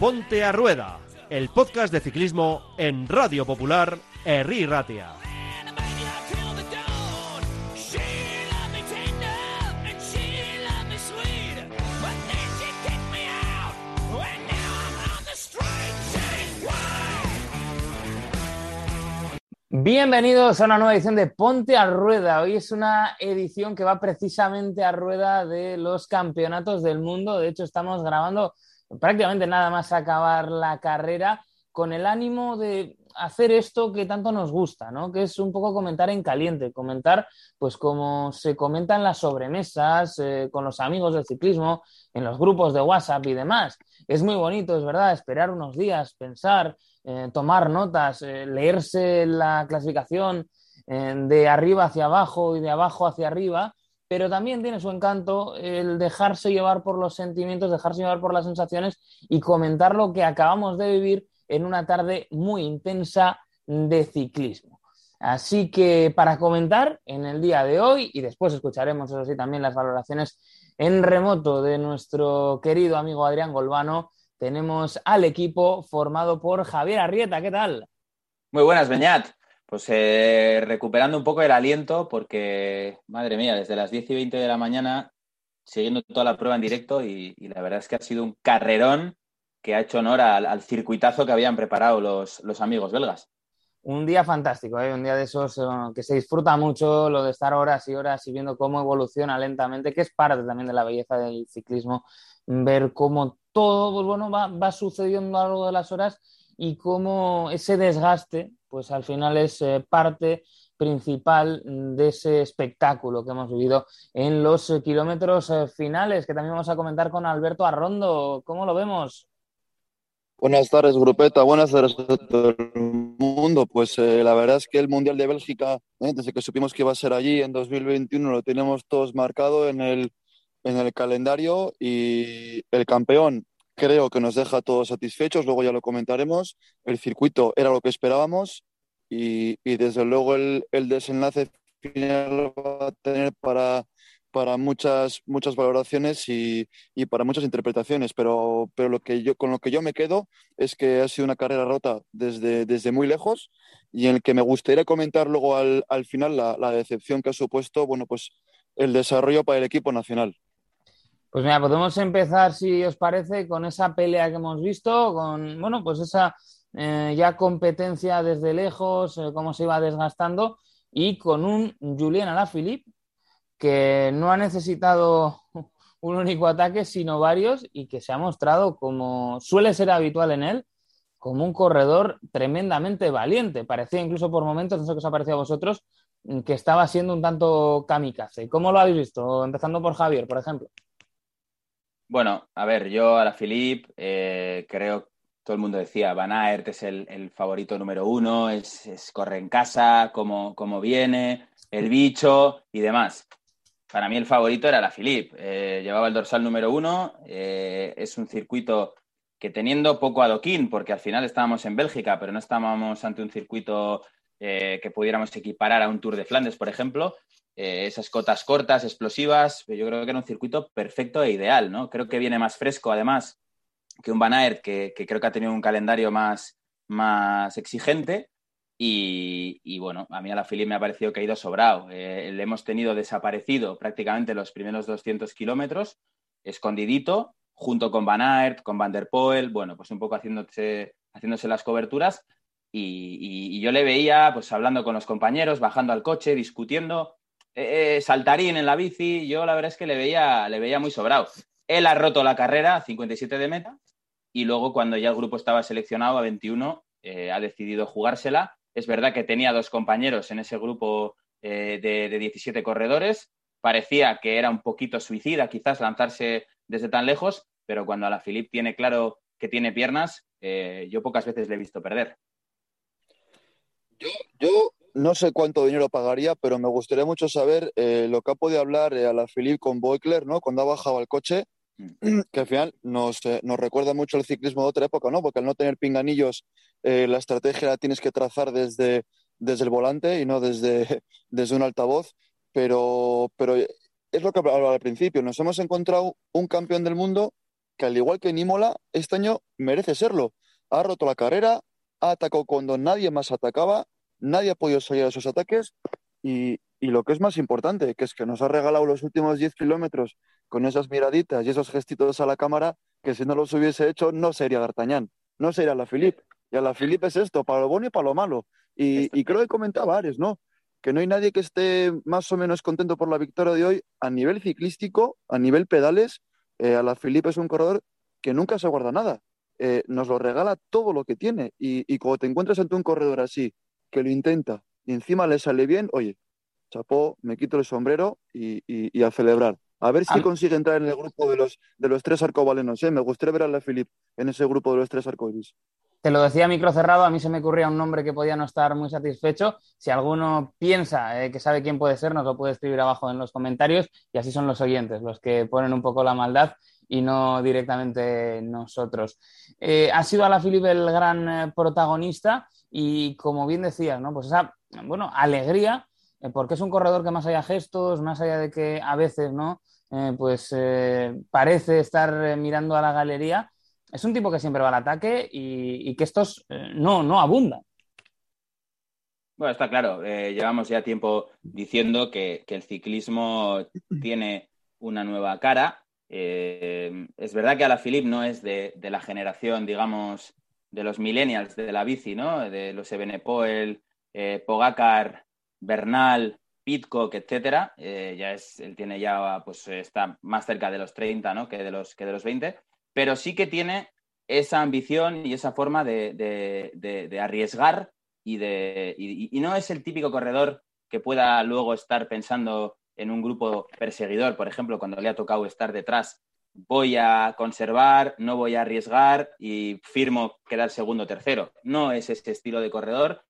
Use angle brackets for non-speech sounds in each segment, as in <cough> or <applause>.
Ponte a Rueda, el podcast de ciclismo en Radio Popular, Herri Ratia. Bienvenidos a una nueva edición de Ponte a Rueda. Hoy es una edición que va precisamente a rueda de los campeonatos del mundo. De hecho, estamos grabando prácticamente nada más acabar la carrera con el ánimo de hacer esto que tanto nos gusta, ¿no? Que es un poco comentar en caliente, comentar pues como se comenta en las sobremesas, eh, con los amigos del ciclismo, en los grupos de WhatsApp y demás. Es muy bonito, es verdad, esperar unos días, pensar, eh, tomar notas, eh, leerse la clasificación de arriba hacia abajo y de abajo hacia arriba, pero también tiene su encanto el dejarse llevar por los sentimientos, dejarse llevar por las sensaciones y comentar lo que acabamos de vivir en una tarde muy intensa de ciclismo. Así que para comentar en el día de hoy, y después escucharemos, eso sí, también las valoraciones en remoto de nuestro querido amigo Adrián Golbano, tenemos al equipo formado por Javier Arrieta. ¿Qué tal? Muy buenas, Beñat. Pues eh, recuperando un poco el aliento porque, madre mía, desde las 10 y 20 de la mañana siguiendo toda la prueba en directo y, la verdad es que ha sido un carrerón que ha hecho honor al, circuitazo que habían preparado los, los, amigos belgas. Un día fantástico, ¿eh? un día de esos eh, que se disfruta mucho, lo de estar horas y horas y viendo cómo evoluciona lentamente, que es parte también de la belleza del ciclismo, ver cómo todo pues bueno, va sucediendo a lo largo de las horas y cómo ese desgaste, pues al final es eh, parte principal de ese espectáculo que hemos vivido en los kilómetros finales, que también vamos a comentar con Alberto Arrondo. ¿Cómo lo vemos? Buenas tardes, grupeta. Buenas tardes a todo el mundo. Pues eh, la verdad es que el Mundial de Bélgica, eh, desde que supimos que iba a ser allí en 2021, lo tenemos todos marcado en el, en el calendario y el campeón creo que nos deja todos satisfechos. Luego ya lo comentaremos. El circuito era lo que esperábamos y, y desde luego el, el desenlace final va a tener para para muchas, muchas valoraciones y, y, para muchas interpretaciones, pero, pero lo que yo, con lo que yo me quedo es que ha sido una carrera rota desde, desde muy lejos y en el que me gustaría comentar luego al, al final la, la, decepción que ha supuesto bueno, pues el desarrollo para el equipo nacional. Pues mira, podemos empezar, si os parece, con esa pelea que hemos visto, con bueno, pues esa eh, ya competencia desde lejos, eh, cómo se iba desgastando, y con un Julián Alaphilippe que no ha necesitado <laughs> un único ataque, sino varios, y que se ha mostrado, como suele ser habitual en él, como un corredor tremendamente valiente. Parecía incluso por momentos, no sé qué os ha parecido a vosotros, que estaba siendo un tanto kamikaze. ¿Cómo lo habéis visto? Empezando por Javier, por ejemplo. Bueno, a ver, yo a la Philip eh, creo todo el mundo decía, Van Aert es el, favorito número uno, es, corre en casa, como viene, el bicho y demás. Para mí el favorito era la Philippe. Eh, llevaba el dorsal número uno. Eh, es un circuito que teniendo poco adoquín, porque al final estábamos en Bélgica, pero no estábamos ante un circuito eh, que pudiéramos equiparar a un Tour de Flandes, por ejemplo. Eh, esas cotas cortas, explosivas, yo creo que era un circuito perfecto e ideal, ¿no? Creo que viene más fresco, además, que un Van Aert, que, creo que ha tenido un calendario más, más exigente y, bueno, a mí a la Philip me ha parecido que ha ido sobrado. Eh, le hemos tenido desaparecido prácticamente los primeros 200 kilómetros, escondidito, junto con Van Aert, con Van der Poel, bueno, pues un poco haciéndose, haciéndose las coberturas. Y, yo le veía, pues hablando con los compañeros, bajando al coche, discutiendo, eh, eh, saltarín en la bici. Yo la verdad es que le veía, le veía muy sobrado. Él ha roto la carrera, 57 de meta, y luego cuando ya el grupo estaba seleccionado a 21, eh, ha decidido jugársela es verdad que tenía dos compañeros en ese grupo de, de 17 corredores. Parecía que era un poquito suicida quizás lanzarse desde tan lejos, pero cuando a la Filip tiene claro que tiene piernas, yo pocas veces le he visto perder. Yo, yo, no sé cuánto dinero pagaría, pero me gustaría mucho saber eh, lo que ha podido hablar eh, a la Filip con Boekler, ¿no? Cuando ha bajado al coche, mm. <clears throat> que al final nos, eh, nos, recuerda mucho el ciclismo de otra época, ¿no? Porque al no tener pinganillos, la estrategia la tienes que trazar desde, desde el volante y no desde, <laughs> desde un altavoz. Pero, pero es lo que hablaba al principio. Nos hemos encontrado un campeón del mundo que al igual que en Imola, este año merece serlo. Ha roto la carrera, atacado cuando nadie más atacaba, nadie ha podido salir a esos ataques y, y lo que es más importante, que es que nos ha regalado los últimos 10 kilómetros con esas miraditas y esos gestitos a la cámara, que si no los hubiese hecho no sería D'Artagnan, no sería la Philippe. Y a la Philippe es esto, para lo bueno y para lo malo. Y, y creo que comentaba Ares, ¿no? Que no hay nadie que esté más o menos contento por la victoria de hoy a nivel ciclístico, a nivel pedales. Eh, a la Philippe es un corredor que nunca se guarda nada. Eh, nos lo regala todo lo que tiene. Y, y cuando te encuentras ante un corredor así, que lo intenta y encima le sale bien, oye, chapó, me quito el sombrero y, y, y a celebrar. A ver si Am- consigue entrar en el grupo de los, de los tres arcobalenos. ¿eh? Me gustaría ver a la Philippe en ese grupo de los tres arcoiris. Te lo decía a micro cerrado, a mí se me ocurría un nombre que podía no estar muy satisfecho. Si alguno piensa eh, que sabe quién puede ser, nos lo puede escribir abajo en los comentarios y así son los oyentes, los que ponen un poco la maldad y no directamente nosotros. Eh, ha sido Alaphilippe el gran eh, protagonista y como bien decías, ¿no? Pues esa, bueno, alegría, eh, porque es un corredor que más allá de gestos, más allá de que a veces, ¿no? Pues parece estar mirando a la galería, es un tipo que siempre va al ataque y, y que estos no, no abundan. Bueno, está claro. llevamos ya tiempo diciendo que, que el ciclismo tiene una nueva cara. Eh, es verdad que Alaphilippe no es de, la generación, digamos, de los millennials de la bici, ¿no? De los Ebenepoel, eh, Pogacar, Bernal, Pitcock, etcétera. Eh, ya es, él tiene ya, pues está más cerca de los 30, ¿no? Que de los, que de los 20. Pero sí que tiene esa ambición y esa forma de, arriesgar y, no es el típico corredor que pueda luego estar pensando en un grupo perseguidor, por ejemplo, cuando le ha tocado estar detrás. Voy a conservar, no voy a arriesgar y firmo quedar segundo o tercero. No es ese estilo de corredor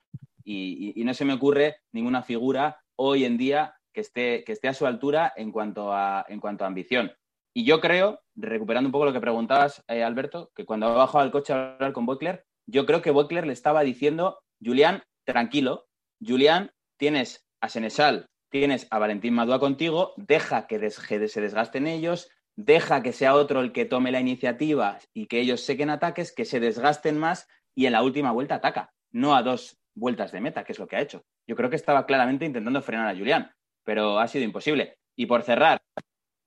y, no se me ocurre ninguna figura hoy en día que esté, que esté a su altura en cuanto a, en cuanto ambición. Y yo creo, recuperando un poco lo que preguntabas, eh, Alberto, que cuando bajado al coche a hablar con Boekler, yo creo que Boekler le estaba diciendo, Julián, tranquilo, Julián, tienes a Senesal, tienes a Valentín Madua contigo, deja que se desgasten ellos, deja que sea otro el que tome la iniciativa y que ellos sequen ataques, que se desgasten más y en la última vuelta ataca, no a dos vueltas de meta, que es lo que ha hecho. Yo creo que estaba claramente intentando frenar a Julián, pero ha sido imposible. Y por cerrar,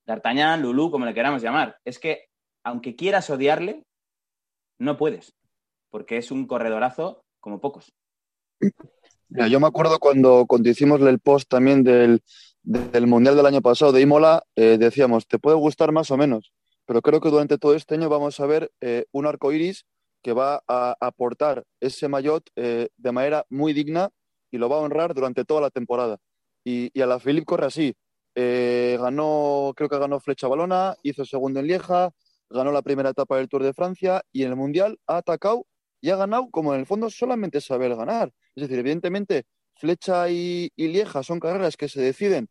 D'Artagnan, Lulú, como le queramos llamar, es que aunque quieras odiarle, no puedes, porque es un corredorazo como pocos. Yo me acuerdo cuando, cuando hicimos el post también del, del Mundial del año pasado de Imola, eh, decíamos, te puede gustar más o menos, pero creo que durante todo este año vamos a ver eh, un arco iris que va a aportar ese maillot eh, de manera muy digna y lo va a honrar durante toda la temporada. Y, y a la Philippe corre así. Ganó, creo que ganó Flecha Balona, hizo segundo en Lieja, ganó la primera etapa del Tour de Francia y en el Mundial ha atacado y ha ganado como en el fondo solamente saber ganar. Es decir, evidentemente, Flecha y, Lieja son carreras que se deciden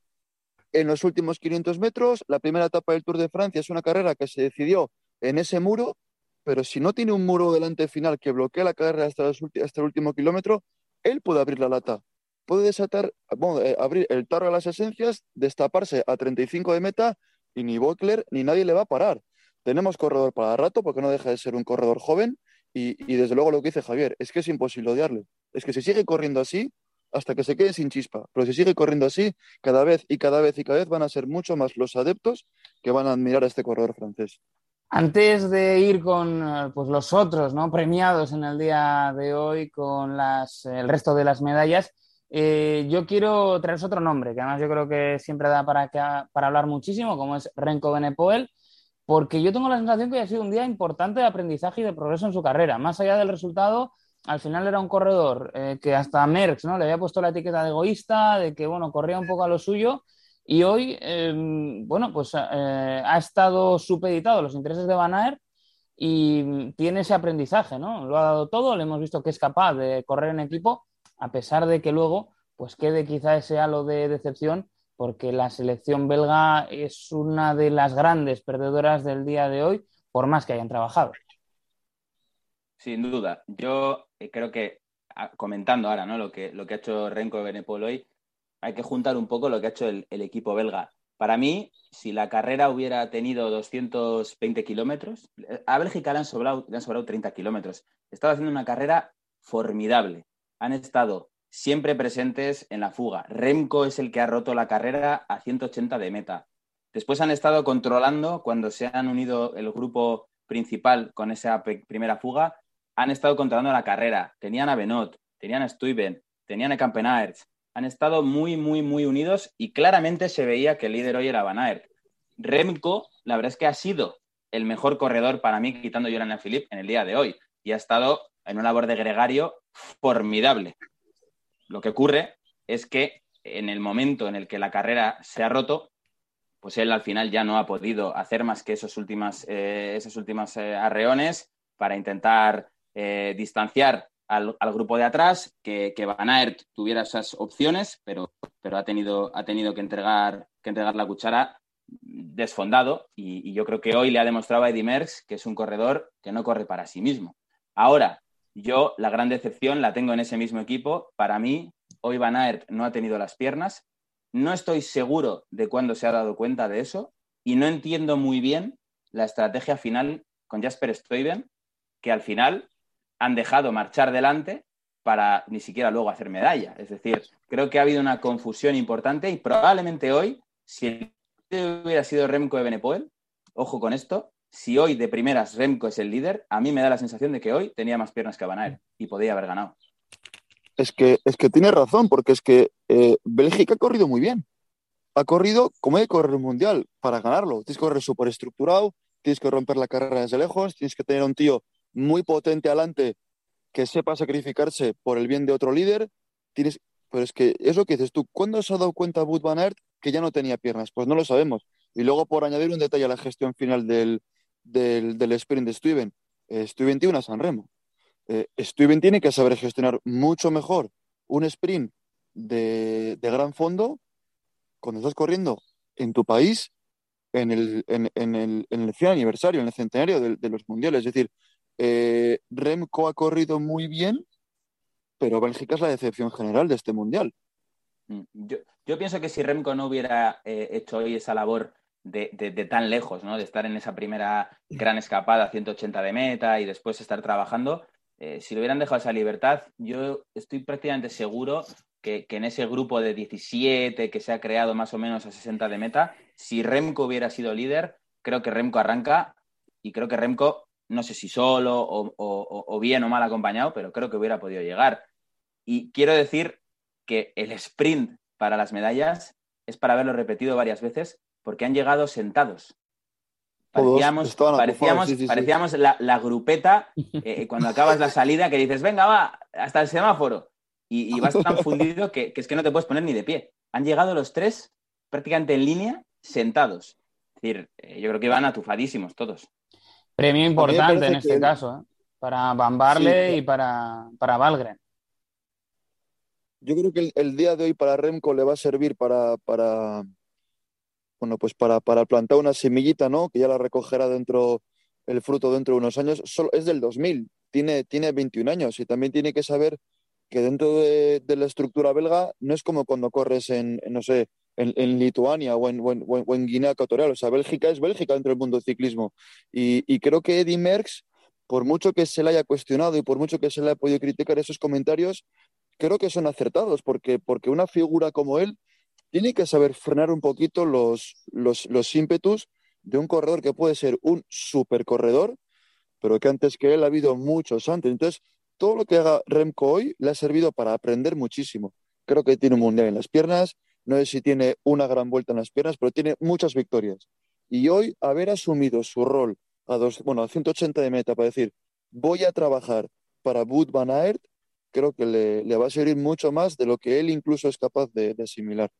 en los últimos 500 metros. La primera etapa del Tour de Francia es una carrera que se decidió en ese muro, pero si no tiene un muro delante final que bloquea la carrera hasta, el último kilómetro, él puede abrir la lata. Puede desatar, bueno, eh, abrir el tarro de las esencias, destaparse a 35 de meta y ni Bockler ni nadie le va a parar. Tenemos corredor para rato porque no deja de ser un corredor joven y, desde luego lo que dice Javier es que es imposible odiarle. Es que si sigue corriendo así, hasta que se quede sin chispa, pero si sigue corriendo así, cada vez y cada vez y cada vez van a ser mucho más los adeptos que van a admirar a este corredor francés. Antes de ir con pues, los otros ¿no? premiados en el día de hoy con las, el resto de las medallas, eh, yo quiero traeros otro nombre, que además yo creo que siempre da para, para hablar muchísimo, como es Renko Benepoel, porque yo tengo la sensación que ha sido un día importante de aprendizaje y de progreso en su carrera. Más allá del resultado, al final era un corredor eh, que hasta Merckx ¿no? le había puesto la etiqueta de egoísta, de que bueno, corría un poco a lo suyo. Y hoy, eh, bueno, pues eh, ha estado supeditado a los intereses de Van y tiene ese aprendizaje, ¿no? Lo ha dado todo, le hemos visto que es capaz de correr en equipo, a pesar de que luego pues quede quizá ese halo de decepción, porque la selección belga es una de las grandes perdedoras del día de hoy, por más que hayan trabajado. Sin duda. Yo eh, creo que, comentando ahora ¿no? lo, que, lo que ha hecho Renko Benepol hoy, hay que juntar un poco lo que ha hecho el, equipo belga Para mí, si la carrera hubiera tenido 220 kilómetros, a Bélgica le han, sobrado, le han sobrado 30 kilómetros. Estaba haciendo una carrera formidable. Han estado siempre presentes en la fuga. Remco es el que ha roto la carrera a 180 de meta. Después han estado controlando cuando se han unido el grupo principal con esa primera fuga, han estado controlando la carrera. Tenían a Benot, tenían a Stuyven, tenían a Campenaerts, han estado muy, muy, muy unidos y claramente se veía que el líder hoy era Van Aert. Remco, la verdad es que ha sido el mejor corredor para mí, quitando Joran Philippe, en el día de hoy. Y ha estado en una labor de gregario formidable. Lo que ocurre es que en el momento en el que la carrera se ha roto, pues él al final ya no ha podido hacer más que esos últimas, eh, esos últimos eh, arreones para intentar eh, distanciar al, grupo de atrás, que, que Van Aert tuviera esas opciones, pero, pero ha, tenido, ha tenido que entregar, que entregar la cuchara desfondado y, yo creo que hoy le ha demostrado a Eddie Merckx que es un corredor que no corre para sí mismo. Ahora, yo la gran decepción la tengo en ese mismo equipo. Para mí, hoy Van Aert no ha tenido las piernas. No estoy seguro de cuándo se ha dado cuenta de eso y no entiendo muy bien la estrategia final con Jasper Stuyven, que al final han dejado marchar delante para ni siquiera luego hacer medalla. Es decir, creo que ha habido una confusión importante y probablemente hoy, si hubiera sido Remco de Benepoel, ojo con esto, si hoy de primeras Remco es el líder, a mí me da la sensación de que hoy tenía más piernas que Van y podía haber ganado. Es que, es que tiene razón, porque es que eh, Bélgica ha corrido muy bien. Ha corrido como hay que correr un mundial para ganarlo. Tienes que correr súper estructurado, tienes que romper la carrera desde lejos, tienes que tener un tío muy potente adelante que sepa sacrificarse por el bien de otro líder. Tienes, pero es que es lo que dices tú. ¿Cuándo se ha dado cuenta Wout van Aert que ya no tenía piernas? Pues no lo sabemos. Y luego, por añadir un detalle a la gestión final del, del, sprint de Stuyven, eh, Stuyven tiene una San Remo. Eh, Stuyven tiene que saber gestionar mucho mejor un sprint de, gran fondo cuando estás corriendo en tu país en el, en, el, en el 100 aniversario, en el centenario de, de, los mundiales. Es decir, eh, Remco ha corrido muy bien, pero Bélgica es la decepción general de este mundial. Mm, yo, pienso que si Remco no hubiera eh, hecho hoy esa labor de, tan lejos, ¿no? de estar en esa primera gran escapada a 180 de meta y después estar trabajando, eh, si le hubieran dejado esa libertad, yo estoy prácticamente seguro que, que, en ese grupo de 17 que se ha creado más o menos a 60 de meta, si Remco hubiera sido líder, creo que Remco arranca y creo que Remco no sé si solo o, bien o mal acompañado, pero creo que hubiera podido llegar. Y quiero decir que el sprint para las medallas es para haberlo repetido varias veces porque han llegado sentados. Parecíamos, parecíamos, La, grupeta eh, cuando acabas la salida que dices, venga, va, hasta el semáforo. Y, vas tan <laughs> fundido que, es que no te puedes poner ni de pie. Han llegado los tres prácticamente en línea, sentados. Es decir, eh, yo creo que van atufadísimos todos. Premio importante en este caso, ¿eh? para Bambarle y para, para Valgren. Yo creo que el, día de hoy para Remco le va a servir para, para bueno, pues para, para, plantar una semillita, ¿no? Que ya la recogerá dentro, el fruto dentro de unos años. Solo, es del 2000, tiene, tiene 21 años y también tiene que saber que dentro de, la estructura belga no es como cuando corres en no sé, en, Lituania o en, Guinea Ecuatorial. O sea, Bélgica es Bélgica dentro del mundo del ciclismo. Y, creo que Eddie Merckx, por mucho que se le haya cuestionado y por mucho que se le haya podido criticar esos comentarios, creo que son acertados, porque, porque una figura como él tiene que saber frenar un poquito los, los, los ímpetus de un corredor que puede ser un super corredor, pero que antes que él ha habido muchos antes. Entonces, todo lo que haga Remco hoy le ha servido para aprender muchísimo. Creo que tiene un mundial en las piernas, no sé si tiene una gran vuelta en las piernas, pero tiene muchas victorias. Y hoy haber asumido su rol a, dos, bueno, a 180 de meta para decir, voy a trabajar para Wood Van Aert, creo que le, va a servir mucho más de lo que él incluso es capaz de, asimilar.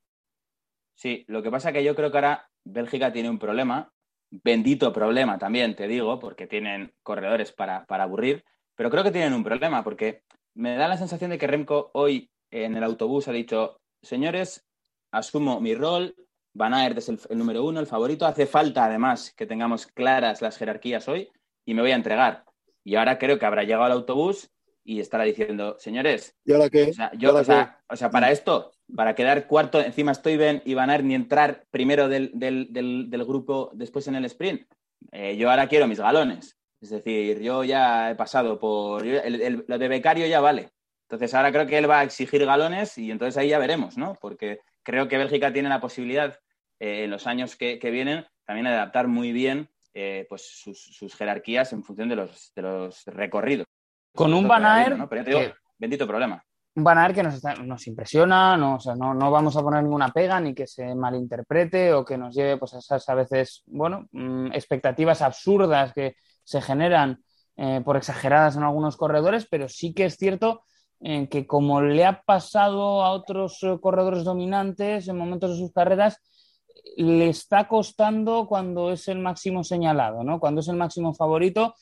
Sí, lo que pasa es que yo creo que ahora Bélgica tiene un problema, bendito problema también, te digo, porque tienen corredores para, para aburrir, pero creo que tienen un problema, porque me da la sensación de que Remco hoy en el autobús ha dicho, señores, asumo mi rol, Van Aert es el, número uno, el favorito. Hace falta, además, que tengamos claras las jerarquías hoy y me voy a entregar. Y ahora creo que habrá llegado al autobús y estará diciendo, señores, ¿y ahora qué? O sea, yo, o, sea, para esto para quedar cuarto encima estoy bien y Van Aert ni entrar primero del, del, grupo después en el sprint. Eh, yo ahora quiero mis galones. Es decir, yo ya he pasado por... lo de becario ya vale. Entonces ahora creo que él va a exigir galones y entonces ahí ya veremos, ¿no? Porque creo que Bélgica tiene la posibilidad eh, en los años que, vienen también de adaptar muy bien eh, pues sus, jerarquías en función de los, de los recorridos. Con un Van Aert... bendito problema un Van que nos, nos impresiona, no, no, vamos a poner ninguna pega ni que se malinterprete o que nos lleve pues, a esas a veces, bueno, mm, expectativas absurdas que se generan eh, por exageradas en algunos corredores, pero sí que es cierto eh, que como le ha pasado a otros eh, corredores dominantes en momentos de sus carreras, le está costando cuando es el máximo señalado, ¿no? Cuando es el máximo favorito.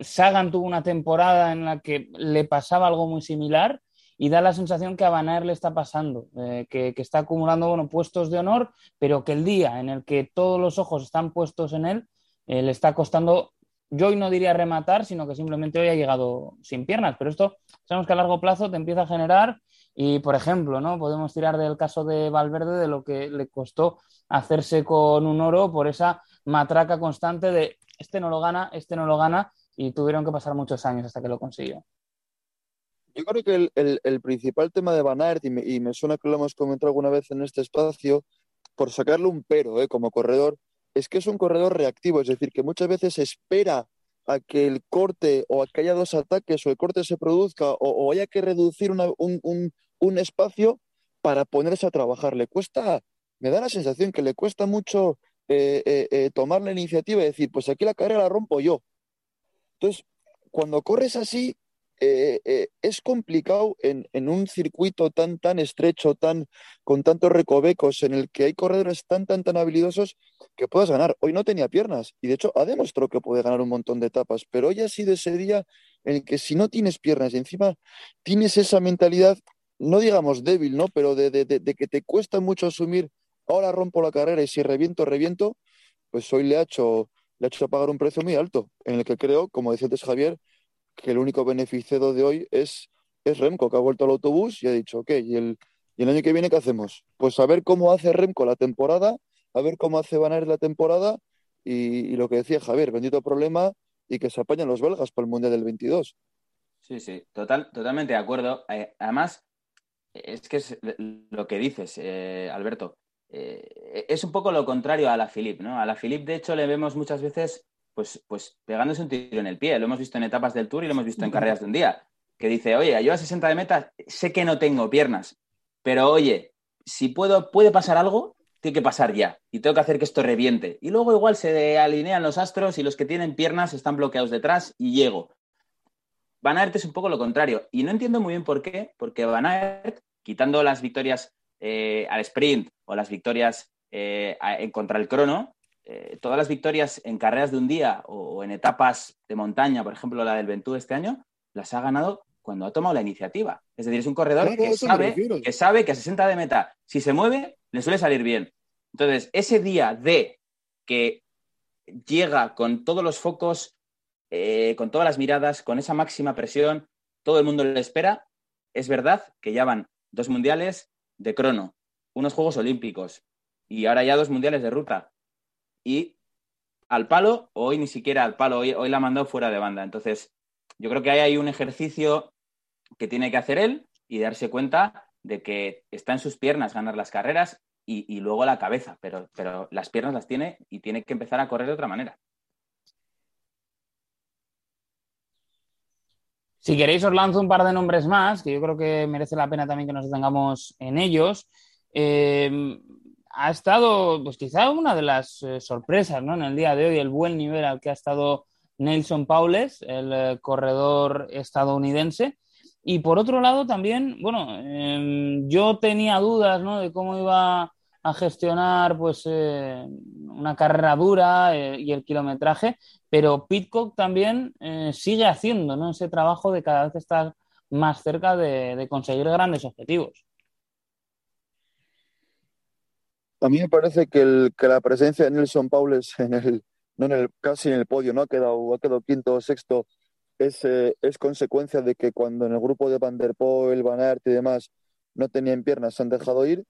Sagan tuvo una temporada en la que le pasaba algo muy similar y da la sensación que a Van le está pasando, eh, que, está acumulando bueno, puestos de honor, pero que el día en el que todos los ojos están puestos en él, eh, le está costando, yo hoy no diría rematar, sino que simplemente hoy ha llegado sin piernas, pero esto sabemos que a largo plazo te empieza a generar y, por ejemplo, ¿no? podemos tirar del caso de Valverde de lo que le costó hacerse con un oro por esa matraca constante de este no lo gana, este no lo gana, y tuvieron que pasar muchos años hasta que lo consiguió. Yo creo que el, principal tema de Van Aert, y me, suena que lo hemos comentado alguna vez en este espacio, por sacarle un pero ¿eh? como corredor, es que es un corredor reactivo, es decir, que muchas veces espera a que el corte o a que haya dos ataques o el corte se produzca o, haya que reducir un, espacio para ponerse a trabajar. Le cuesta, me da la sensación que le cuesta mucho eh, eh, tomar la iniciativa y decir, pues aquí la carrera la rompo yo. Entonces, cuando corres así, eh, eh, es complicado en, un circuito tan, tan estrecho, tan, con tantos recovecos, en el que hay corredores tan, tan, tan habilidosos que puedas ganar. Hoy no tenía piernas y de hecho ha demostrado que puede ganar un montón de etapas, pero hoy ha sido ese día en el que si no tienes piernas y encima tienes esa mentalidad, no digamos débil, ¿no? Pero de, de que te cuesta mucho asumir, ahora rompo la carrera y si reviento, reviento, pues hoy le ha hecho, le ha hecho pagar un precio muy alto, en el que creo, como decía antes Javier, que el único beneficiado de hoy es, es Remco, que ha vuelto al autobús y ha dicho, ok, ¿y el, ¿y el año que viene qué hacemos? Pues a ver cómo hace Remco la temporada, a ver cómo hace Van la temporada y, lo que decía Javier, bendito problema y que se apañan los belgas para el Mundial del 22. Sí, sí, total, totalmente de acuerdo. Eh, además, es que es lo que dices, eh, Alberto. Eh, es un poco lo contrario a la Philippe, ¿no? A la Philippe, de hecho, le vemos muchas veces pues, pues pegándose un tiro en el pie. Lo hemos visto en etapas del Tour y lo hemos visto en carreras de un día. Que dice, oye, yo a 60 de meta sé que no tengo piernas, pero oye, si puedo, puede pasar algo, tiene que pasar ya. Y tengo que hacer que esto reviente. Y luego igual se alinean los astros y los que tienen piernas están bloqueados detrás y llego. Van Aert es un poco lo contrario. Y no entiendo muy bien por qué, porque Van Aert, quitando las victorias eh, al sprint o las victorias eh, en contra el crono, eh, todas las victorias en carreras de un día o, en etapas de montaña, por ejemplo la del Ventú este año, las ha ganado cuando ha tomado la iniciativa. Es decir, es un corredor que, sabe, que sabe que a 60 de meta, si se mueve, le suele salir bien. Entonces, ese día de que llega con todos los focos, eh, con todas las miradas, con esa máxima presión, todo el mundo le espera, es verdad que ya van dos mundiales de crono, unos Juegos Olímpicos y ahora ya dos mundiales de ruta y al palo, hoy ni siquiera al palo, hoy, hoy la ha mandado fuera de banda. Entonces, yo creo que ahí hay un ejercicio que tiene que hacer él y darse cuenta de que está en sus piernas ganar las carreras y, luego la cabeza, pero, pero las piernas las tiene y tiene que empezar a correr de otra manera. Si queréis, os lanzo un par de nombres más, que yo creo que merece la pena también que nos detengamos en ellos. Eh, ha estado, pues quizá una de las eh, sorpresas, ¿no? En el día de hoy, el buen nivel al que ha estado Nelson Paules, el eh, corredor estadounidense. Y por otro lado, también, bueno, em, yo tenía dudas, ¿no? De cómo iba a gestionar, pues, eh, una carrera dura y el kilometraje, pero Pitcock también sigue haciendo, ¿no? Ese trabajo de cada vez estar más cerca de conseguir grandes objetivos. A mí me parece que, el, que la presencia de Nelson Paules en el, no en el, casi en el podio, ¿no? Ha quedado, ha quedado quinto o sexto, es, eh, es consecuencia de que cuando en el grupo de Van der Poel, Van Aert y demás no tenían piernas, se han dejado ir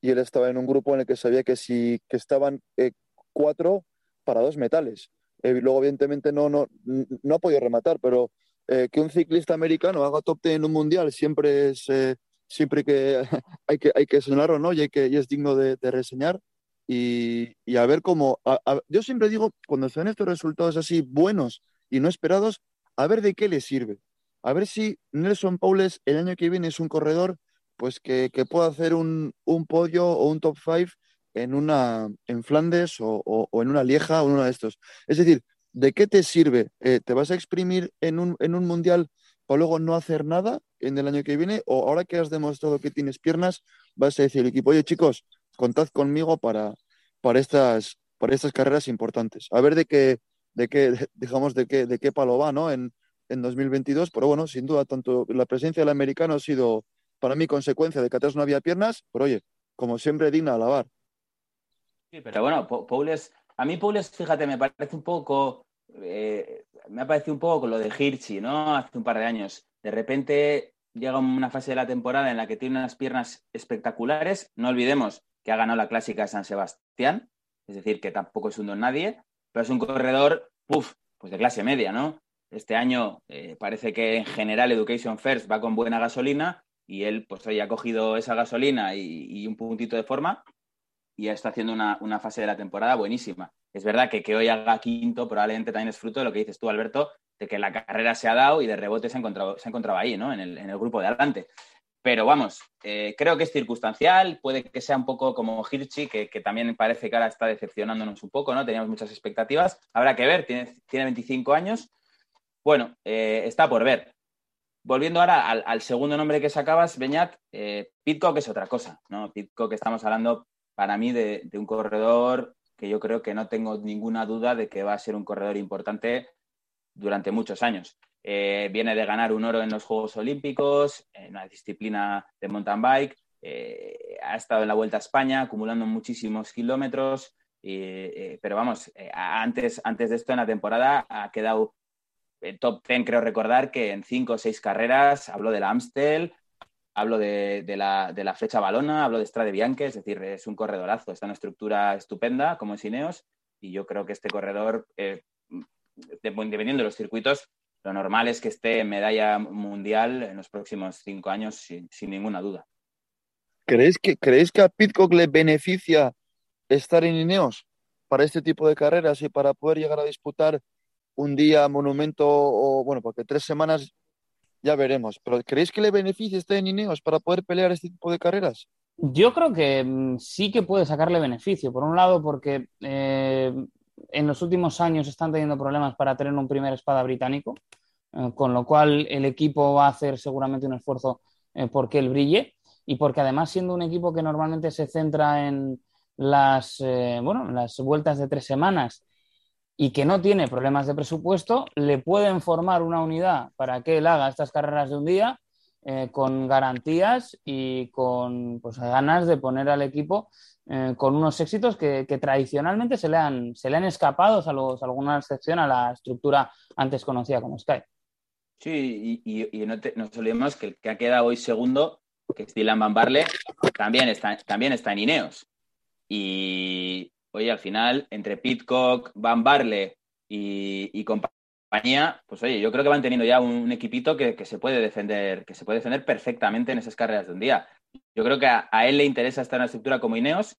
y él estaba en un grupo en el que sabía que si que estaban eh, cuatro para dos metales. Eh, luego, evidentemente, no, no, no ha podido rematar, pero eh, que un ciclista americano haga top 10 en un mundial siempre es siempre que <laughs> hay que hay que señalarlo, ¿no? Y, hay que, y es digno de, reseñar. Y, y, a ver cómo. yo siempre digo, cuando se dan estos resultados así buenos y no esperados, a ver de qué le sirve. A ver si Nelson Paules el año que viene es un corredor pues que, que pueda hacer un, un, podio o un top five en una en Flandes o, o, en una Lieja o en uno de estos. Es decir, ¿de qué te sirve? Eh, ¿Te vas a exprimir en un, en un mundial para luego no hacer nada en el año que viene? ¿O ahora que has demostrado que tienes piernas, vas a decir al equipo, oye chicos, contad conmigo para, para, estas, para estas carreras importantes? A ver de qué, de qué, <laughs> de qué, de qué palo va, ¿no? En, en 2022, pero bueno, sin duda, tanto la presencia del americano ha sido para mí consecuencia de que atrás no había piernas, pero oye, como siempre, digna de alabar. Sí, pero bueno, Paules, a mí Paules, fíjate, me parece un poco, eh, me ha parecido un poco con lo de Hirschi, ¿no? Hace un par de años. De repente llega una fase de la temporada en la que tiene unas piernas espectaculares. No olvidemos que ha ganado la clásica de San Sebastián, es decir, que tampoco es un don nadie, pero es un corredor, puff, pues de clase media, ¿no? Este año eh, parece que en general Education First va con buena gasolina y él pues hoy ha cogido esa gasolina y, un puntito de forma y está haciendo una, fase de la temporada buenísima. Es verdad que que hoy haga quinto probablemente también es fruto de lo que dices tú, Alberto, de que la carrera se ha dado y de rebote se ha encontrado, se ha encontrado ahí, ¿no? En el, en el grupo de adelante. Pero vamos, eh, creo que es circunstancial, puede que sea un poco como Hirschi, que, también parece que ahora está decepcionándonos un poco, ¿no? Teníamos muchas expectativas. Habrá que ver, tiene, tiene 25 años. Bueno, eh, está por ver volviendo ahora al, segundo nombre que sacabas, Beñat, eh, Pitcock es otra cosa, ¿no? Pitcock estamos hablando para mí de, un corredor que yo creo que no tengo ninguna duda de que va a ser un corredor importante durante muchos años. Eh, viene de ganar un oro en los Juegos Olímpicos, en la disciplina de mountain bike, eh, ha estado en la Vuelta a España acumulando muchísimos kilómetros, pero vamos, antes, antes de esto en la temporada ha quedado top 10 creo recordar que en cinco o seis carreras habló de la Amstel, hablo de, la, de, la, flecha balona, hablo de Strade Bianche, es decir, es un corredorazo, está en una estructura estupenda como es Ineos y yo creo que este corredor, eh, dependiendo de los circuitos, lo normal es que esté en medalla mundial en los próximos cinco años sin, ninguna duda. ¿Creéis que, ¿Creéis que a Pitcock le beneficia estar en Ineos para este tipo de carreras y para poder llegar a disputar un día monumento o, bueno, porque tres semanas ya veremos. Pero ¿creéis que le beneficia este en Ineos para poder pelear este tipo de carreras? Yo creo que mm, sí que puede sacarle beneficio. Por un lado, porque eh, en los últimos años están teniendo problemas para tener un primer espada británico, eh, con lo cual el equipo va a hacer seguramente un esfuerzo eh, porque él brille y porque además siendo un equipo que normalmente se centra en las, bueno, las vueltas de tres semanas y que no tiene problemas de presupuesto, le pueden formar una unidad para que él haga estas carreras de un día eh, con garantías y con pues, ganas de poner al equipo eh, con unos éxitos que, tradicionalmente se le, han, se le han escapado, salvo alguna excepción a la estructura antes conocida como Sky. Sí, y, no nos olvidemos que el que ha quedado hoy segundo, que es Dylan Van también está, también está en Ineos. Y, oye, al final, entre Pitcock, Van Barle y, compañía, pues oye, yo creo que van teniendo ya un, equipito que, se puede defender, que se puede defender perfectamente en esas carreras de un día. Yo creo que a, él le interesa estar en una estructura como Ineos,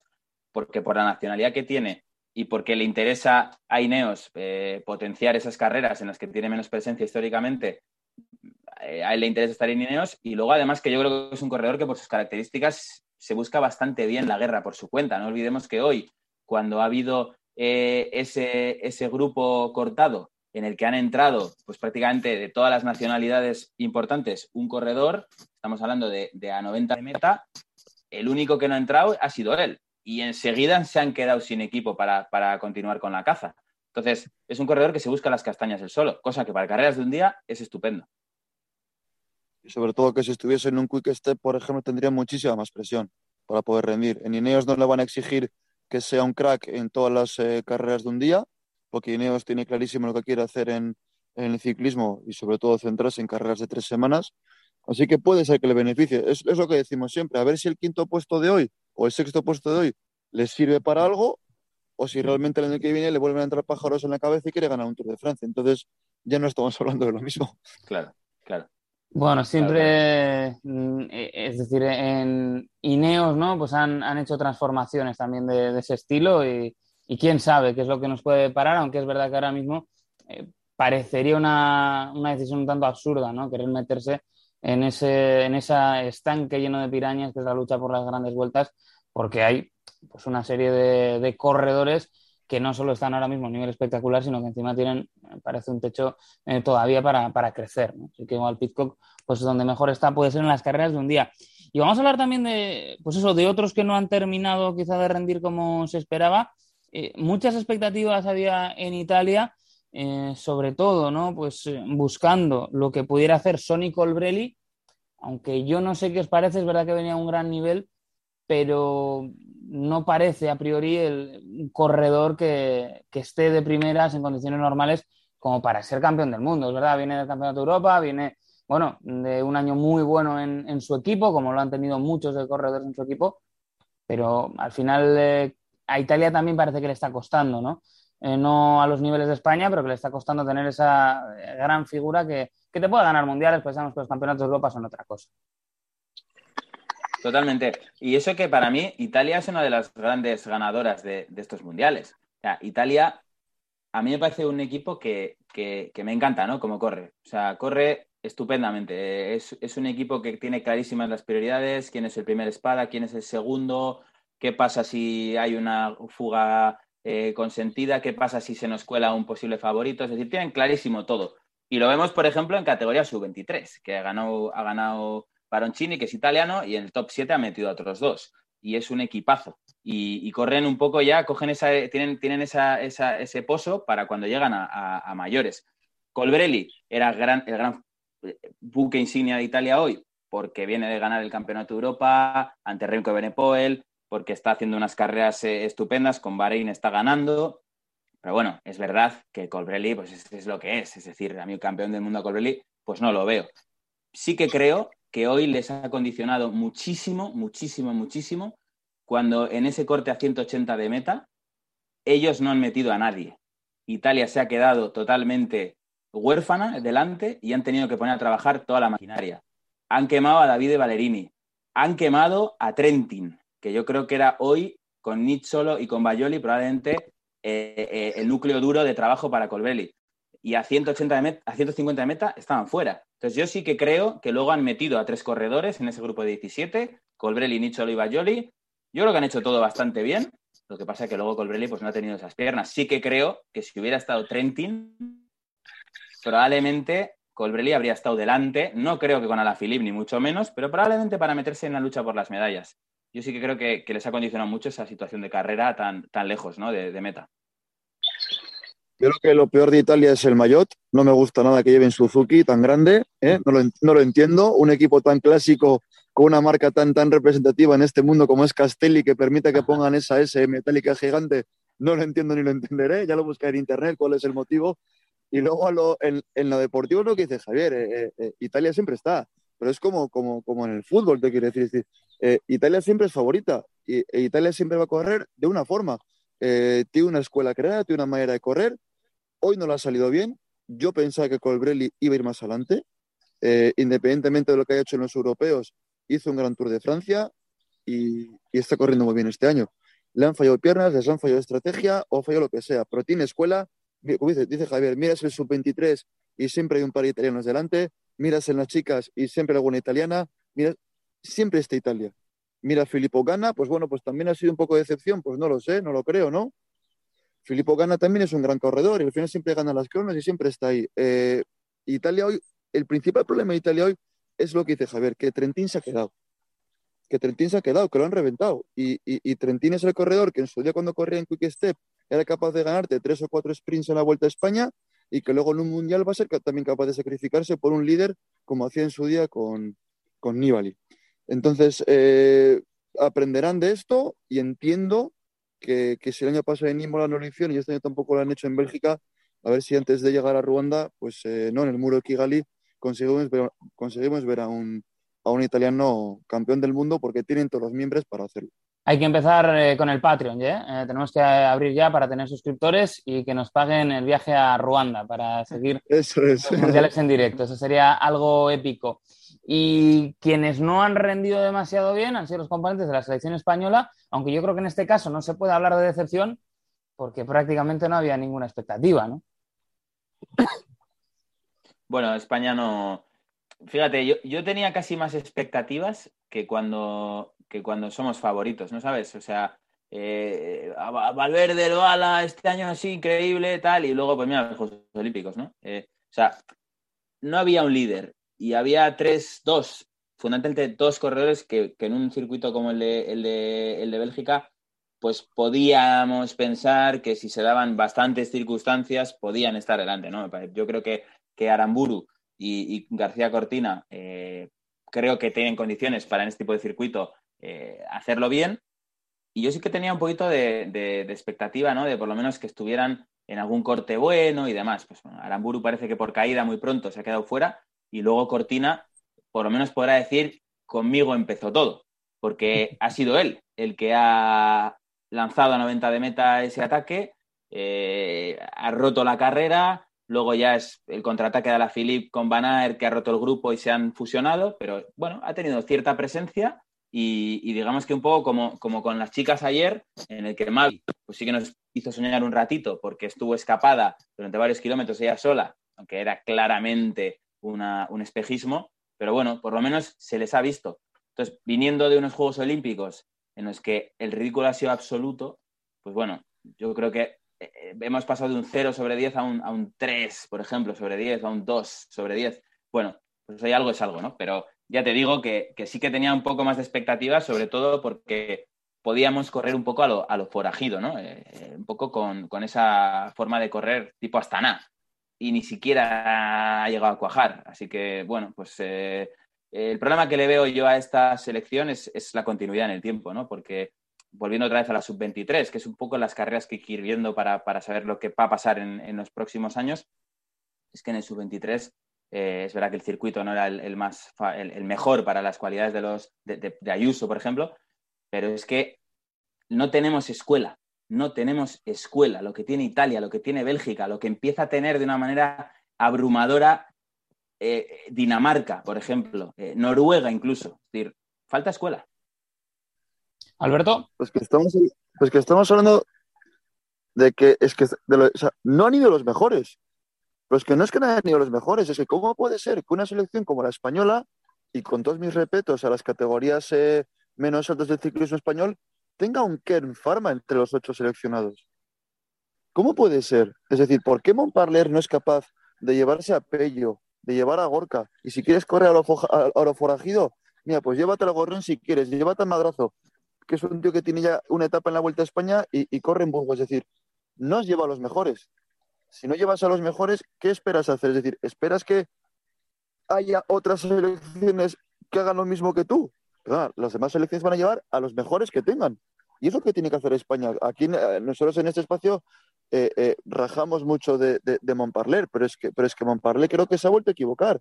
porque por la nacionalidad que tiene y porque le interesa a Ineos eh, potenciar esas carreras en las que tiene menos presencia históricamente, eh, a él le interesa estar en Ineos. Y luego, además, que yo creo que es un corredor que por sus características se busca bastante bien la guerra por su cuenta. No olvidemos que hoy cuando ha habido eh, ese, ese grupo cortado en el que han entrado pues prácticamente de todas las nacionalidades importantes un corredor, estamos hablando de, a 90 de meta, el único que no ha entrado ha sido él. Y enseguida se han quedado sin equipo para, continuar con la caza. Entonces, es un corredor que se busca las castañas él solo, cosa que para carreras de un día es estupendo. Y sobre todo que si estuviese en un quick step, por ejemplo, tendría muchísima más presión para poder rendir. En Ineos no le van a exigir que sea un crack en todas las eh, carreras de un día, porque Ineos tiene clarísimo lo que quiere hacer en, el ciclismo y sobre todo centrarse en carreras de tres semanas. Así que puede ser que le beneficie. Es, es lo que decimos siempre, a ver si el quinto puesto de hoy o el sexto puesto de hoy les sirve para algo o si realmente el año que viene le vuelven a entrar pájaros en la cabeza y quiere ganar un Tour de Francia. Entonces ya no estamos <laughs> hablando de lo mismo. Claro, claro. Bueno, siempre, mm, e, es decir, en Ineos, ¿no? Pues han, han hecho transformaciones también de, de ese estilo y, y, quién sabe qué es lo que nos puede parar, aunque es verdad que ahora mismo eh, parecería una, una, decisión un tanto absurda, ¿no? Querer meterse en ese en esa estanque lleno de pirañas que es la lucha por las grandes vueltas, porque hay pues una serie de, de corredores que no solo están ahora mismo a nivel espectacular, sino que encima tienen, parece un techo eh, todavía para, para crecer. ¿no? Así que igual Pitcock, pues donde mejor está puede ser en las carreras de un día. Y vamos a hablar también de, pues eso, de otros que no han terminado quizá de rendir como se esperaba. Eh, muchas expectativas había en Italia, eh, sobre todo, ¿no? Pues buscando lo que pudiera hacer Sonny Colbrelli, aunque yo no sé qué os parece, es verdad que venía a un gran nivel, pero no parece a priori el corredor que, esté de primeras en condiciones normales como para ser campeón del mundo. Verdad, viene del Campeonato de Europa, viene, bueno, de un año muy bueno en, su equipo, como lo han tenido muchos de corredores en su equipo, pero al final eh, a Italia también parece que le está costando, ¿no? Eh, no a los niveles de España, pero que le está costando tener esa gran figura que, que te pueda ganar mundiales, sabemos que los campeonatos de Europa son otra cosa. Totalmente. Y eso que para mí Italia es una de las grandes ganadoras de, estos mundiales. O sea, Italia a mí me parece un equipo que, que, que, me encanta, ¿no? Como corre. O sea, corre estupendamente. Es, es, un equipo que tiene clarísimas las prioridades, quién es el primer espada, quién es el segundo, qué pasa si hay una fuga eh, consentida, qué pasa si se nos cuela un posible favorito. Es decir, tienen clarísimo todo. Y lo vemos, por ejemplo, en categoría sub-23, que ha ganado, ha ganado Baroncini, que es italiano, y en el top 7 ha metido a otros dos. Y es un equipazo. Y, corren un poco ya, cogen esa, tienen, tienen esa, ese pozo para cuando llegan a, mayores. Colbrelli era el gran buque insignia de Italia hoy, porque viene de ganar el Campeonato de Europa ante Remco Benepoel, porque está haciendo unas carreras eh, estupendas, con Bahrein está ganando. Pero bueno, es verdad que Colbrelli pues es, es, lo que es. Es decir, a mí campeón del mundo Colbrelli, pues no lo veo. Sí que creo que hoy les ha condicionado muchísimo, muchísimo, muchísimo, cuando en ese corte a 180 de meta, ellos no han metido a nadie. Italia se ha quedado totalmente huérfana delante y han tenido que poner a trabajar toda la maquinaria. Han quemado a David Ballerini, han quemado a Trentin, que yo creo que era hoy con Nizzolo y con Baioli probablemente eh, eh, el núcleo duro de trabajo para Colbelli. Y a, 180 de meta, a 150 de meta estaban fuera. Entonces yo sí que creo que luego han metido a tres corredores en ese grupo de 17, Colbrelli, Nizzolo y Baioli. Yo creo que han hecho todo bastante bien. Lo que pasa es que luego Colbrelli pues, no ha tenido esas piernas. Sí que creo que si hubiera estado Trentin, probablemente Colbrelli habría estado delante. No creo que con Alaphilippe, ni mucho menos, pero probablemente para meterse en la lucha por las medallas. Yo sí que creo que, les ha condicionado mucho esa situación de carrera tan, tan lejos ¿no? de meta. Yo creo que lo peor de Italia es el Mayotte. No me gusta nada que lleven Suzuki tan grande. ¿eh? No, lo, no, lo, entiendo. Un equipo tan clásico con una marca tan, tan representativa en este mundo como es Castelli que permite que pongan esa S metálica gigante. No lo entiendo ni lo entenderé. Ya lo buscaré en internet cuál es el motivo. Y luego a lo, en, en, lo deportivo lo que dice Javier. Eh, eh, Italia siempre está. Pero es como, como, como en el fútbol, te quiero decir. Es decir Italia siempre es favorita. Y, e Italia siempre va a correr de una forma. tiene una escuela creada, tiene una manera de correr Hoy no le ha salido bien. Yo pensaba que Colbrelli iba a ir más adelante. Eh, independientemente de lo que haya hecho en los europeos, hizo un gran Tour de Francia y, está corriendo muy bien este año. Le han fallado piernas, les han fallado estrategia o fallado lo que sea, pero tiene escuela. Como dice, Javier, miras el sub-23 y siempre hay un par de italianos delante. Miras en las chicas y siempre alguna italiana. Miras, siempre está Italia. Mira, Filippo Gana, pues bueno, pues también ha sido un poco de decepción, pues no lo sé, no lo creo, ¿no? Filippo Gana también es un gran corredor y al final siempre gana las cronos y siempre está ahí. Eh, Italia hoy, el principal problema de Italia hoy es lo que dice Javier, que Trentín se ha quedado. Que Trentín se ha quedado, que lo han reventado. Y, y, y, Trentín es el corredor que en su día cuando corría en Quick Step era capaz de ganarte tres o cuatro sprints en la Vuelta a España y que luego en un mundial va a ser también capaz de sacrificarse por un líder como hacía en su día con, Nibali. Entonces, eh, aprenderán de esto y entiendo que, que, si el año pasado en Imola no lo hicieron y este año tampoco lo han hecho en Bélgica, a ver si antes de llegar a Ruanda, pues eh, no, en el muro de Kigali, conseguimos ver, conseguimos ver a, un, a un italiano campeón del mundo porque tienen todos los miembros para hacerlo. Hay que empezar eh, con el Patreon, ¿ya? Eh, tenemos que abrir ya para tener suscriptores y que nos paguen el viaje a Ruanda para seguir Eso es. los mundiales en directo. Eso sería algo épico. Y quienes no han rendido demasiado bien han sido los componentes de la selección española, aunque yo creo que en este caso no se puede hablar de decepción porque prácticamente no había ninguna expectativa, ¿no? Bueno, España no. Fíjate, yo, yo tenía casi más expectativas que cuando, que cuando somos favoritos, ¿no sabes? O sea, eh, Valverde, el Bala, este año así increíble, tal, y luego, pues mira, los Juegos Olímpicos, ¿no? Eh, o sea, no había un líder y había tres, dos, fundamentalmente dos corredores que, que en un circuito como el de, el, de, el de Bélgica, pues podíamos pensar que si se daban bastantes circunstancias podían estar delante, ¿no? Yo creo que, que Aramburu y, y García Cortina eh, creo que tienen condiciones para en este tipo de circuito eh, hacerlo bien. Y yo sí que tenía un poquito de, de, expectativa, ¿no? De por lo menos que estuvieran en algún corte bueno y demás. Pues Aramburu parece que por caída muy pronto se ha quedado fuera y luego Cortina por lo menos podrá decir conmigo empezó todo, porque ha sido él el que ha lanzado a 90 de meta ese ataque, eh, ha roto la carrera, luego ya es el contraataque de la Philippe con Van Aert que ha roto el grupo y se han fusionado, pero bueno, ha tenido cierta presencia y, digamos que un poco como, como con las chicas ayer, en el que Mavi pues sí que nos hizo soñar un ratito porque estuvo escapada durante varios kilómetros ella sola, aunque era claramente una, un espejismo, pero bueno, por lo menos se les ha visto. Entonces, viniendo de unos Juegos Olímpicos en los que el ridículo ha sido absoluto, pues bueno, yo creo que eh, hemos pasado de un 0 sobre 10 a un, a un 3, por ejemplo, sobre 10, a un 2 sobre 10. Bueno, pues hay algo es algo, ¿no? Pero ya te digo que, sí que tenía un poco más de expectativas, sobre todo porque podíamos correr un poco a lo, a forajido, ¿no? Eh, un poco con, con, esa forma de correr tipo Astana. Y ni siquiera ha llegado a cuajar. Así que, bueno, pues eh, el problema que le veo yo a esta selección es, es, la continuidad en el tiempo, ¿no? Porque volviendo otra vez a la sub-23, que es un poco las carreras que hay que ir viendo para, para saber lo que va a pasar en, en, los próximos años, es que en el sub-23 eh, es verdad que el circuito no era el, más el, el, mejor para las cualidades de los de Ayuso, por ejemplo, pero es que no tenemos escuela, no tenemos escuela, lo que tiene Italia, lo que tiene Bélgica, lo que empieza a tener de una manera abrumadora eh, Dinamarca, por ejemplo, eh, Noruega incluso. Es decir, falta escuela. Alberto. Pues que estamos, pues que estamos hablando de que es que de lo, o sea, no han ido los mejores. Pero es que no es que no hayan ido los mejores, es que cómo puede ser que una selección como la española, y con todos mis respetos a las categorías eh, menos altas del ciclismo español, tenga un Kern Pharma entre los ocho seleccionados. ¿Cómo puede ser? Es decir, ¿por qué Montparler no es capaz de llevarse a Pello, de llevar a Gorka? Y si quieres correr a lo, a, a forajido, mira, pues llévate al Gorrón si quieres, llévate al Madrazo, que es un tío que tiene ya una etapa en la Vuelta a España y, y corre en Burgos. Es decir, no os lleva a los mejores. Si no llevas a los mejores, ¿qué esperas hacer? Es decir, ¿esperas que haya otras selecciones que hagan lo mismo que tú? Las demás selecciones van a llevar a los mejores que tengan. Y es lo que tiene que hacer España. Aquí eh, nosotros en este espacio eh, eh, rajamos mucho de, de, Montparler, pero es, que, pero es que Montparler creo que se ha vuelto a equivocar.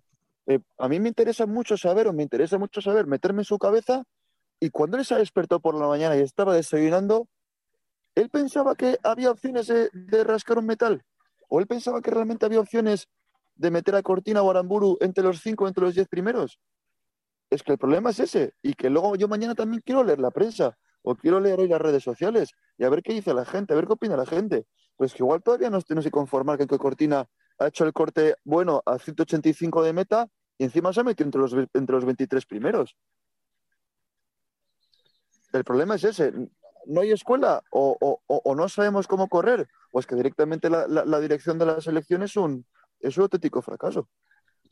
A mí me interesa mucho saber, o me interesa mucho saber, meterme en su cabeza, y cuando él se despertó por la mañana y estaba desayunando, él pensaba que había opciones de, de rascar un metal, o él pensaba que realmente había opciones de meter a Cortina o Aramburu entre los cinco, entre los diez primeros. Es que el problema es ese, y que luego yo mañana también quiero leer la prensa o quiero leer hoy las redes sociales y a ver qué dice la gente, a ver qué opina la gente. Pues que igual todavía no tenemos que conformar que Cortina ha hecho el corte bueno a 185 de meta y encima se ha metido entre los, entre los 23 primeros. El problema es ese. No hay escuela o, o, o no sabemos cómo correr o es que directamente la, la, la dirección de la selección es un, es un auténtico fracaso.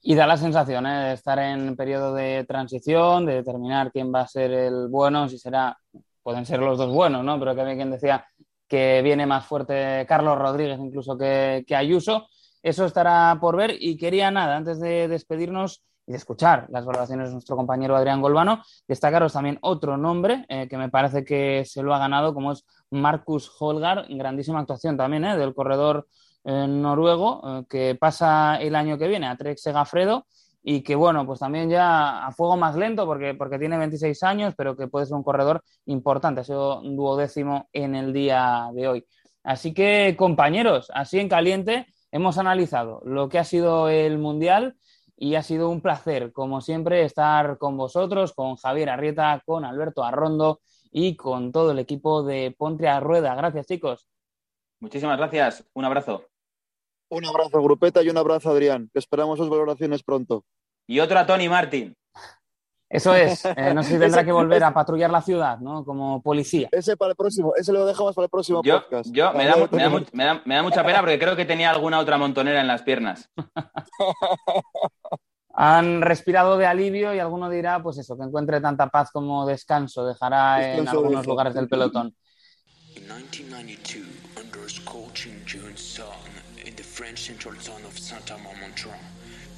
Y da la sensación ¿eh? de estar en periodo de transición, de determinar quién va a ser el bueno, si será pueden ser los dos buenos, ¿no? Pero que había quien decía que viene más fuerte Carlos Rodríguez incluso que, Ayuso. Eso estará por ver y quería nada, antes de despedirnos y de escuchar las valoraciones de nuestro compañero Adrián Golbano, destacaros también otro nombre eh, que me parece que se lo ha ganado, como es Marcus Holgar, grandísima actuación también eh, del corredor eh, noruego, que pasa el año que viene a Trek Segafredo y que bueno, pues también ya a fuego más lento porque, porque tiene 26 años, pero que puede ser un corredor importante, ha sido duodécimo en el día de hoy. Así que compañeros, así en caliente, hemos analizado lo que ha sido el Mundial y ha sido un placer, como siempre, estar con vosotros, con Javier Arrieta, con Alberto Arrondo y con todo el equipo de Ponte a Rueda. Gracias, chicos. Muchísimas gracias. Un abrazo. Un abrazo, Grupeta, y un abrazo, Adrián. Que esperamos sus valoraciones pronto. Y otro a Tony Martin. Eso es. Eh, no sé si <laughs> tendrá que volver a patrullar la ciudad, ¿no? Como policía. Ese para el próximo, ese lo dejamos para el próximo yo, podcast. Yo me da, me, da, me da, mucha pena porque creo que tenía alguna otra montonera en las piernas. <laughs> Han respirado de alivio y alguno dirá, pues eso, que encuentre tanta paz como descanso, dejará en algunos lugares del pelotón. In 1992, French central zone of Saint-Amand-Montrand,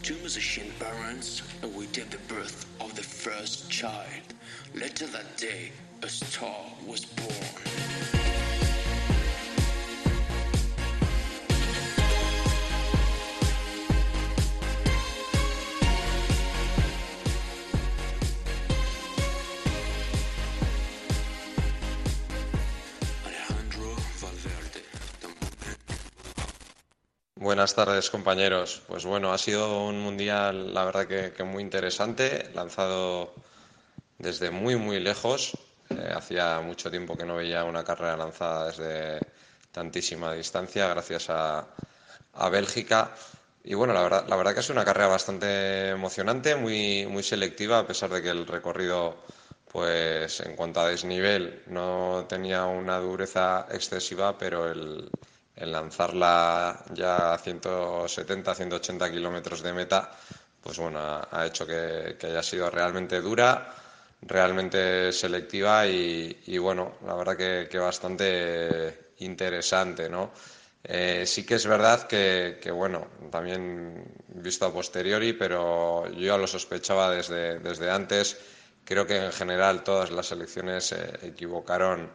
two musician parents awaited the birth of the first child. Later that day, a star was born. Buenas tardes, compañeros. Pues bueno, ha sido un mundial, la verdad que, muy interesante, lanzado desde muy, muy lejos. Eh, hacía mucho tiempo que no veía una carrera lanzada desde tantísima distancia, gracias a, Bélgica. Y bueno, la verdad, la verdad que ha sido una carrera bastante emocionante, muy, muy selectiva, a pesar de que el recorrido, pues en cuanto a desnivel, no tenía una dureza excesiva, pero el, el lanzarla ya a 170, 180 kilómetros de meta, pues bueno, ha, hecho que, haya sido realmente dura, realmente selectiva y, bueno, la verdad que, bastante interesante, ¿no? Eh, sí que es verdad que, bueno, también visto a posteriori, pero yo lo sospechaba desde, desde antes. Creo que en general todas las selecciones se equivocaron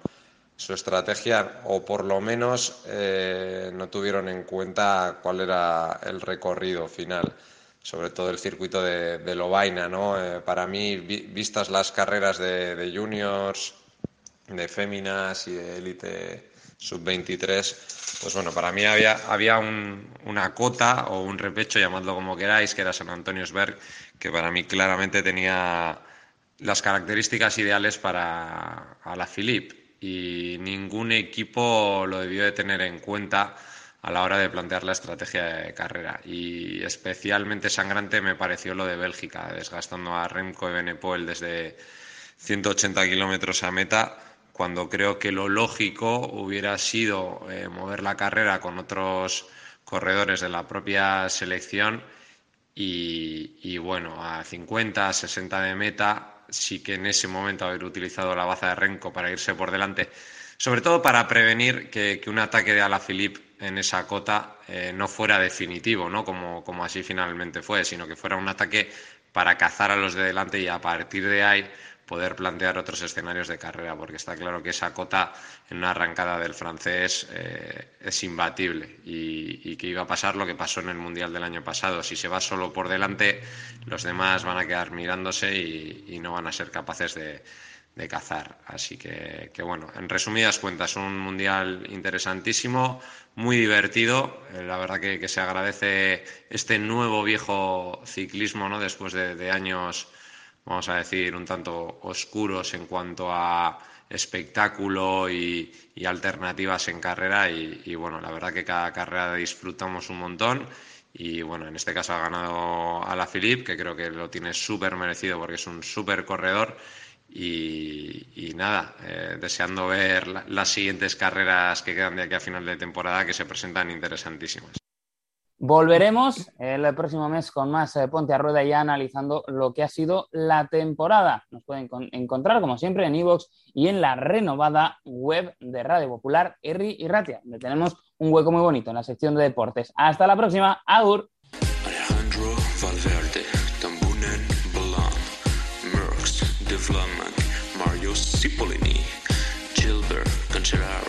su estrategia o por lo menos eh, no tuvieron en cuenta cuál era el recorrido final, sobre todo el circuito de, de Lovaina. ¿no? Eh, para mí, vistas las carreras de, juniors, de féminas y de élite sub-23, pues bueno, para mí había, había una cota o un repecho, llamadlo como queráis, que era San Antonio Sberg, que para mí claramente tenía las características ideales para a la Philippe y ningún equipo lo debió de tener en cuenta a la hora de plantear la estrategia de carrera. Y especialmente sangrante me pareció lo de Bélgica, desgastando a Remco Benepol desde 180 kilómetros a meta, cuando creo que lo lógico hubiera sido eh, mover la carrera con otros corredores de la propia selección y, y bueno, a 50, 60 de meta sí que en ese momento haber utilizado la baza de Renko para irse por delante, sobre todo para prevenir que, un ataque de Alaphilippe en esa cota eh, no fuera definitivo, ¿no? Como, como así finalmente fue, sino que fuera un ataque para cazar a los de delante y a partir de ahí poder plantear otros escenarios de carrera, porque está claro que esa cota en una arrancada del francés eh, es imbatible y, que iba a pasar lo que pasó en el Mundial del año pasado. Si se va solo por delante, los demás van a quedar mirándose y, no van a ser capaces de, cazar. Así que, bueno, en resumidas cuentas, un Mundial interesantísimo, muy divertido. Eh, la verdad que, se agradece este nuevo viejo ciclismo, ¿no? Después de años vamos a decir, un tanto oscuros en cuanto a espectáculo y, alternativas en carrera y, bueno, la verdad que cada carrera disfrutamos un montón y bueno, en este caso ha ganado a la Philippe, que creo que lo tiene súper merecido porque es un súper corredor y, nada, eh, deseando ver las siguientes carreras que quedan de aquí a final de temporada que se presentan interesantísimas. Volveremos el próximo mes con más eh, Ponte a Rueda ya analizando lo que ha sido la temporada. Nos pueden encontrar, como siempre, en iVoox y en la renovada web de Radio Popular, Erri y Ratia, donde tenemos un hueco muy bonito en la sección de deportes. Hasta la próxima. Agur. Alejandro Valverde, Tambunen Merckx, De Mario Cipollini, Gilbert Cancellara,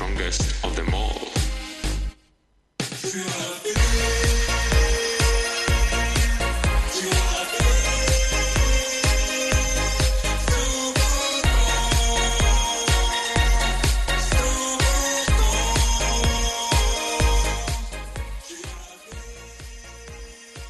strongest of them all.